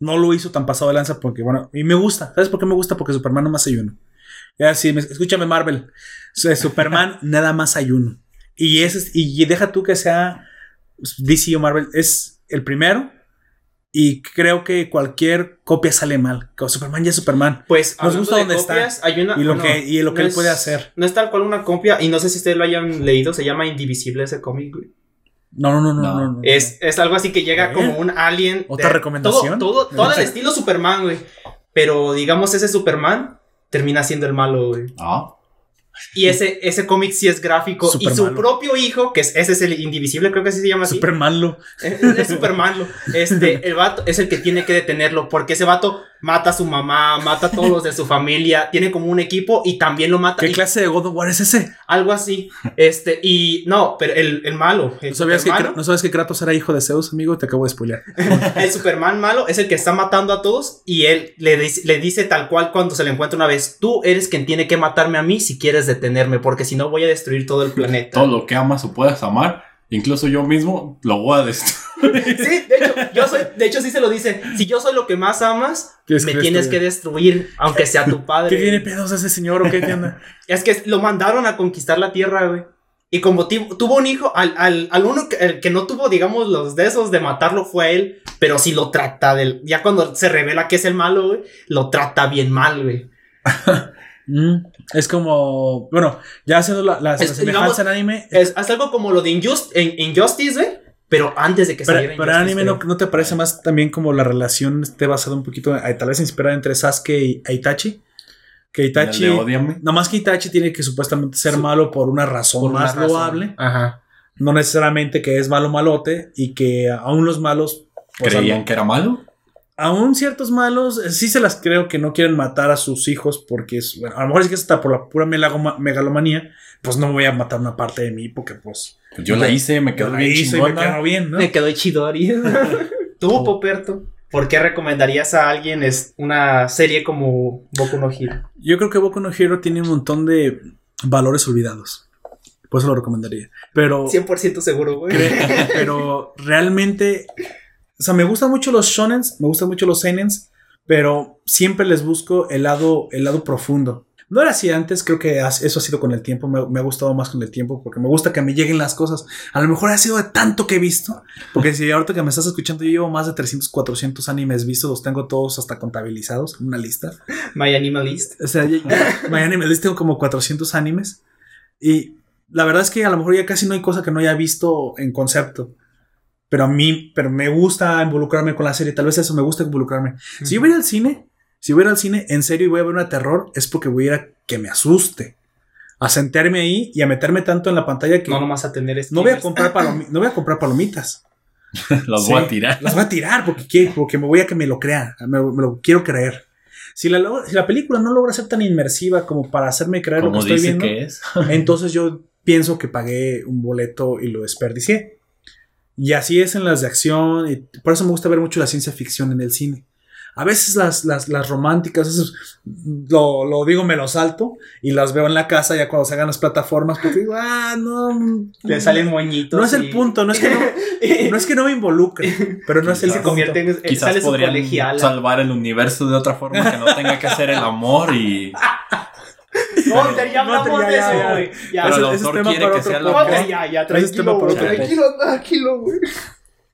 No lo hizo tan pasado de lanza porque, bueno, y me gusta. ¿Sabes por qué me gusta? Porque Superman nomás hay uno. Ya, sí, me- escúchame Marvel. Superman nada más hay uno. Y, ese, es- y deja tú que sea DC o Marvel. Es el primero. Y creo que cualquier copia sale mal. Que Superman ya es Superman. Pues Nos gusta de dónde está. copias, Hay una, Y lo bueno, que, y lo que no él es- puede hacer. No es tal cual una copia, y no sé si ustedes lo hayan leído, se llama Indivisible ese cómic, güey. No, no, no, no, No. no. no. Es, es algo así que llega Bien. como un alien. ¿Otra recomendación? Todo, todo, todo al estilo Superman, güey. Pero digamos, ese Superman termina siendo el malo, güey. Ah, Y ese, ese cómic sí es gráfico. y su propio hijo, que es, ese es el Indivisible, creo que así se llama así. Superman lo. Es, es Superman. lo- Este, el vato es el que tiene que detenerlo. Porque ese vato mata a su mamá, mata a todos los de su familia. Tiene como un equipo y también lo mata. ¿Qué y- clase de God of War es ese? algo así. Este, y no, pero el, el malo. El ¿No sabías, que, ¿No sabes que Kratos era hijo de Zeus, amigo? Te acabo de spoilear. El Superman malo es el que está matando a todos y él le, dice- le dice tal cual cuando se le encuentra una vez, tú eres quien tiene que matarme a mí si quieres detenerme, porque si no voy a destruir todo el planeta. todo lo que amas o puedas amar, incluso yo mismo lo voy a destruir. Sí, de hecho, yo soy, de hecho sí se lo dice, si yo soy lo que más amas, me que tienes que destruir, aunque sea tu padre. ¿Qué tiene pedos ese señor o qué tiene? Es que lo mandaron a conquistar la tierra, güey. Y como tuvo un hijo, al, al, al uno que, el que no tuvo, digamos, los de esos de matarlo fue él, pero sí lo trata del. Ya cuando se revela que es el malo, güey, lo trata bien mal, güey. Mm, es como. Bueno, ya haciendo la, la, semejanza en anime. Es, es algo como lo de Injust- en- Injustice, güey, pero antes de que Pero, saliera pero Injustice, anime no, no te parece más también como la relación esté basada un poquito, eh, tal vez inspirada entre Sasuke y a Itachi. Que Itachi. El Ódiame. Nomás que Itachi tiene que supuestamente ser Su- malo por una razón Por una más razón. loable. Ajá. No necesariamente que es malo malote y que aún los malos. ¿Creían que era malo? Aún ciertos malos eh, sí se las creo que no quieren matar a sus hijos porque es, bueno, a lo mejor es que hasta por la pura megalomanía, pues no voy a matar una parte de mí porque pues Pues yo la hice, me quedó bien hice y me chingona. quedó bien, ¿no? Me quedó Chidori. Tú, Poperto, ¿por qué recomendarías a alguien es una serie como Boku no Hero? Yo creo que Boku no Hero tiene un montón de valores olvidados. Por eso lo recomendaría. Pero, 100% seguro, güey. pero realmente, o sea, me gustan mucho los shonens, me gustan mucho los seinens, pero siempre les busco el lado, el lado profundo. No era así antes, creo que eso ha sido con el tiempo, me, me ha gustado más con el tiempo, porque me gusta que me lleguen las cosas. A lo mejor ha sido de tanto que he visto, porque si ahorita que me estás escuchando, yo llevo más de 300, 400 animes vistos, los tengo todos hasta contabilizados en una lista. My Animalist. O sea, ya- My Anime List tengo como 400 animes. Y la verdad es que a lo mejor ya casi no hay cosa que no haya visto en concepto. Pero a mí, pero me gusta involucrarme con la serie. Tal vez eso me gusta involucrarme. Si yo voy a ir al cine, si voy a ir al cine en serio y voy a ver una terror, es porque voy a ir a que me asuste. A sentarme ahí y a meterme tanto en la pantalla que No no, nomás a tener voy a comprar palomi- no voy a comprar palomitas. Sí, voy a tirar. Las voy a tirar porque, quiero, porque me voy a que me lo crea. Me, me lo quiero creer. Si la, si la película no logra ser tan inmersiva como para hacerme creer lo que estoy viendo, que es. entonces yo pienso que pagué un boleto y lo desperdicié. Y así es en las de acción. Y por eso me gusta ver mucho la ciencia ficción en el cine. A veces las, las, las románticas, esos, lo, lo digo, me lo salto y las veo en la casa ya cuando se hagan las plataformas porque digo, ah, no. Le salen moñitos. No es el punto, no es que no, no, es que no me involucre, pero no es el se punto. convierte en. Quizás sale su podrían colegiala. salvar el universo de otra forma que no tenga que hacer el amor y... No, te- ya hablamos ya, de ya, eso, ya. güey. Ya. Pero el es quiere que sea la ya, ya, tranquilo, güey. Tranquilo, tranquilo, güey.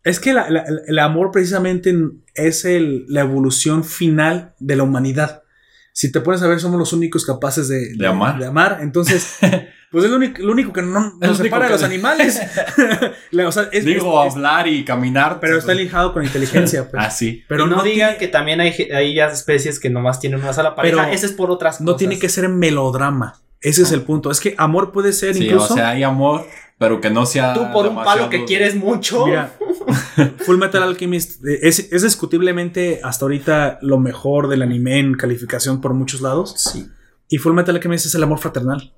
Es que la- la- el amor precisamente es el- la evolución final de la humanidad. Si te pones a ver, somos los únicos capaces de, De amar. De amar. Entonces, pues es lo único, lo único que no nos separa de los animales. La- o sea, es- Digo, es- hablar y caminar. pero está ligado con inteligencia. pues. Ah, sí. Pero no, no, digan tiene, que también hay, hay ya especies que nomás tienen una sola pareja. Pero Ese es por otras no cosas. tiene que ser melodrama. Ese es el punto. Es que amor puede ser Sí, incluso. o sea, hay amor, pero que no sea. Tú por un palo que quieres mucho. Mira, Full Metal Alchemist eh, es, es discutiblemente hasta ahorita lo mejor del anime en calificación por muchos lados. Sí. Y Full Metal Alchemist es el amor fraternal.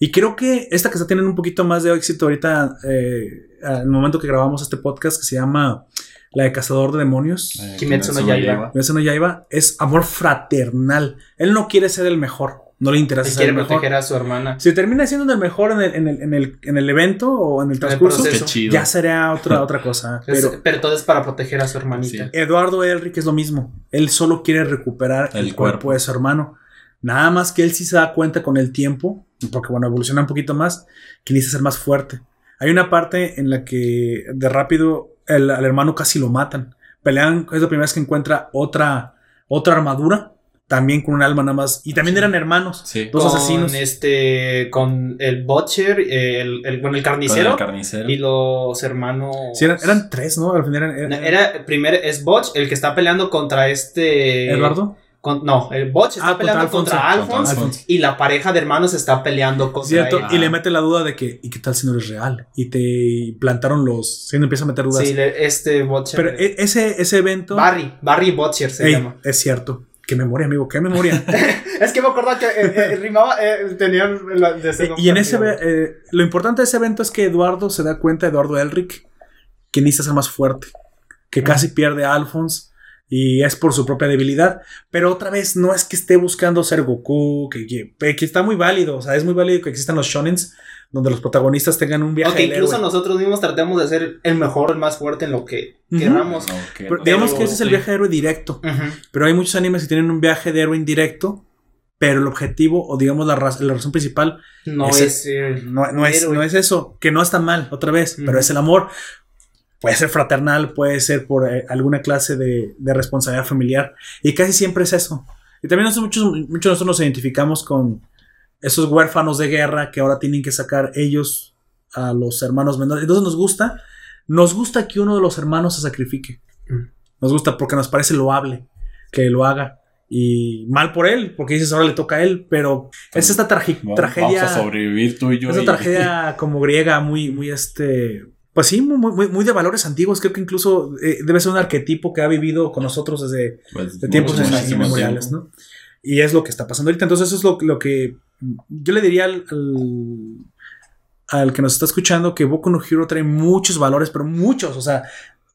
Y creo que esta que está teniendo un poquito más de éxito ahorita, eh, en el momento que grabamos este podcast, que se llama La de Cazador de Demonios, Eh, Kimetsu no Yaiba. Kimetsu no Yaiba, es amor fraternal. Él no quiere ser el mejor, no le interesa Él ser quiere el mejor. proteger a su hermana. Si termina siendo el mejor en el, en el, en el, en el evento o en el transcurso, ya será otra, otra cosa. Es- Pero pero, todo es para proteger a su hermanita. Sí. Eduardo Elric es lo mismo. Él solo quiere recuperar el, El cuerpo. cuerpo. de su hermano. Nada más que él sí se da cuenta con el tiempo, porque bueno, evoluciona un poquito más, que necesita ser más fuerte. Hay una parte en la que de rápido el, al hermano casi lo matan. Pelean, es la primera vez que encuentra otra, otra armadura, también con un alma nada más. Y también eran hermanos, Sí. dos con asesinos. este con el butcher el, el bueno el Con carnicero el carnicero. y los hermanos Sí, eran, eran tres, ¿no? Al final eran, eran- No, era primero es Botch el que está peleando contra este Eduardo. Con- no el Botch está Ah, contra peleando Alfonso. contra Alphonse, Contra Alfonso. y la pareja de hermanos está peleando contra Cierto, él. y le mete la duda de que, ¿y qué tal si no eres real? Y te plantaron los. Sí, le empieza a meter dudas. sí le- este Butcher Pero e- ese, ese evento. Barry Barry Butcher se Ey, llama es cierto. Qué memoria, amigo, qué memoria. es que me acordaba que eh, eh, rimaba eh, tenían ese y en ese. eh, lo importante de ese evento es que Eduardo se da cuenta, Eduardo Elric, que necesita ser más fuerte. Que casi pierde a Alphonse. Y es por su propia debilidad. Pero otra vez, no es que esté buscando ser Goku. Que, que, que está muy válido. O sea, es muy válido que existan los shonens. Donde los protagonistas tengan un viaje. Ok, del incluso héroe. nosotros mismos tratemos de ser el mejor, el más fuerte en lo que queramos. No, que Pero no. digamos que ese es el viaje de héroe directo. Pero hay muchos animes que tienen un viaje de héroe indirecto. Pero el objetivo, o digamos la, raz- la razón principal, No Ese- es el no, no es, héroe. no es eso. Que no está mal, otra vez. Pero es el amor. Puede ser fraternal, puede ser por eh, alguna clase de, de responsabilidad familiar. Y casi siempre es eso. Y también nosotros, muchos, muchos de nosotros nos identificamos con esos huérfanos de guerra que ahora tienen que sacar ellos a los hermanos menores. Entonces nos gusta, nos gusta que uno de los hermanos se sacrifique. Mm. Nos gusta porque nos parece loable que lo haga. Y mal por él, porque dices ahora le toca a él, pero es esta tragi- tragedia. Vamos a sobrevivir tú y yo. Esa y- tragedia como griega, muy, muy este. Pues sí, muy, muy, muy de valores antiguos. Creo que incluso eh, debe ser un arquetipo que ha vivido con nosotros desde Pues, de tiempos inmemoriales. Y es lo que está pasando ahorita. Entonces, eso es lo, lo que yo le diría al, al, al que nos está escuchando que Boku no Hero trae muchos valores, pero muchos. O sea,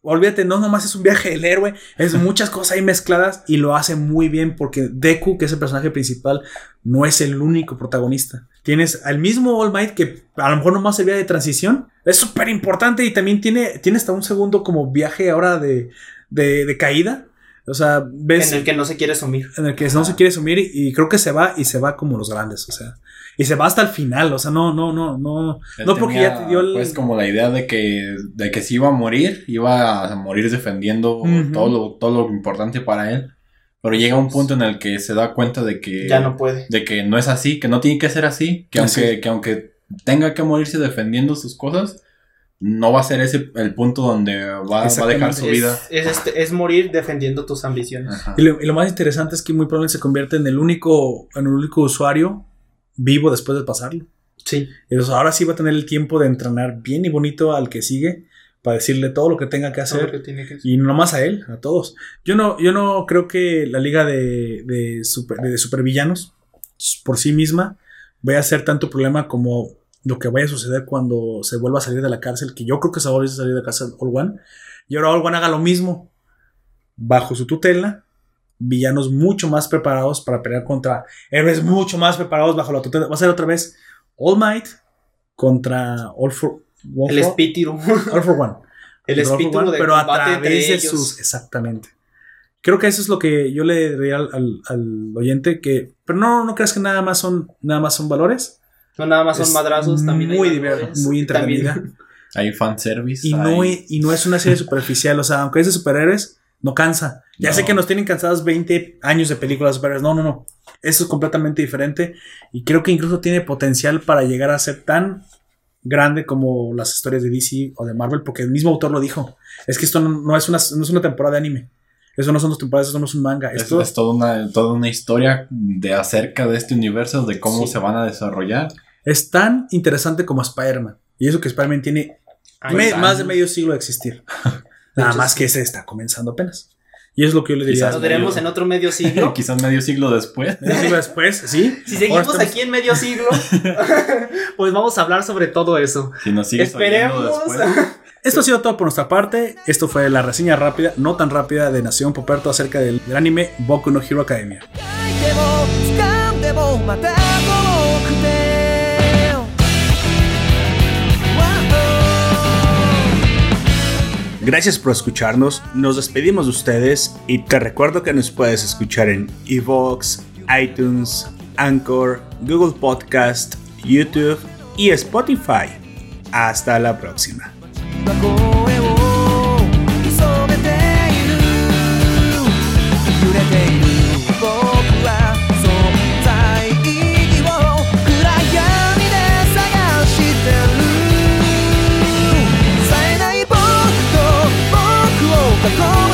olvídate, no nomás es un viaje del héroe, es muchas cosas ahí mezcladas y lo hace muy bien porque Deku, que es el personaje principal, no es el único protagonista. Tienes al mismo All Might que a lo mejor nomás servía de transición. Es súper importante y también tiene, tiene hasta un segundo como viaje ahora de, de, de caída. O sea, ves en el que no se quiere sumir. en el que no se quiere sumir y, y creo que se va y se va como los grandes, o sea, y se va hasta el final, o sea, no, no, no, no, Él no porque tenía, ya te dio el... Pues como la idea de que, de que si iba a morir, iba a morir defendiendo todo, lo, todo lo importante para él. Pero llega un punto en el que se da cuenta de que, Ya no puede. de que no es así, que no tiene que ser así, que Así. aunque, que aunque tenga que morirse defendiendo sus cosas, no va a ser ese el punto donde va, va a dejar su vida. Es, es, este, es morir defendiendo tus ambiciones. Y lo, y lo más interesante es que muy probablemente se convierte en el único, en el único usuario vivo después de pasarlo. Sí. Entonces ahora sí va a tener el tiempo de entrenar bien y bonito al que sigue para decirle todo lo que tenga que hacer. Porque tiene que- Y no más a él, a todos. Yo no, yo no creo que la liga de, de, super- de supervillanos por sí misma vaya a ser tanto problema como lo que vaya a suceder cuando se vuelva a salir de la cárcel, que yo creo que se va a volver a salir de la cárcel All One. Y ahora All One haga lo mismo. Bajo su tutela, villanos mucho más preparados para pelear contra héroes mucho más preparados bajo la tutela. Va a ser otra vez All Might contra All for, All El espíritu. All for One El espíritu One, de pero a través de ellos. sus exactamente creo que eso es lo que yo le diría al, al- al oyente que pero no no creas que nada más son nada más son valores No nada más son madrazos, también hay muy valores, divertido muy también- entretenida Hay fanservice. y no hay- y no es una serie superficial o sea aunque es de superhéroes no cansa ya No. sé que nos tienen cansados 20 años de películas superhéroes no no no eso es completamente diferente y creo que incluso tiene potencial para llegar a ser tan grande como las historias de DC o de Marvel, porque el mismo autor lo dijo. Es que esto no, no es, una, no es una temporada de anime. Eso no son dos temporadas, eso no es un manga. Es, Esto es toda, una, toda una historia de acerca de este universo, de cómo Sí. se van a desarrollar. es tan interesante como Spider-Man. Y eso que Spider-Man tiene me- años. más de medio siglo de existir. Nada más que ese está comenzando apenas. Y es lo que yo le diría. Quizás Nos veremos en otro medio siglo. Quizás medio siglo después. Medio siglo después, ¿sí? Si seguimos estamos- aquí en medio siglo, pues vamos a hablar sobre todo eso. Si nos sigues Esperemos. después. Esto ha sido todo por nuestra parte. Esto fue la reseña rápida, no tan rápida, de Nación Poperto acerca del, del anime Boku no Hero Academia. Gracias por escucharnos, nos despedimos de ustedes y te recuerdo que nos puedes escuchar en Evox, iTunes, Anchor, Google Podcast, YouTube y Spotify. Hasta la próxima. 心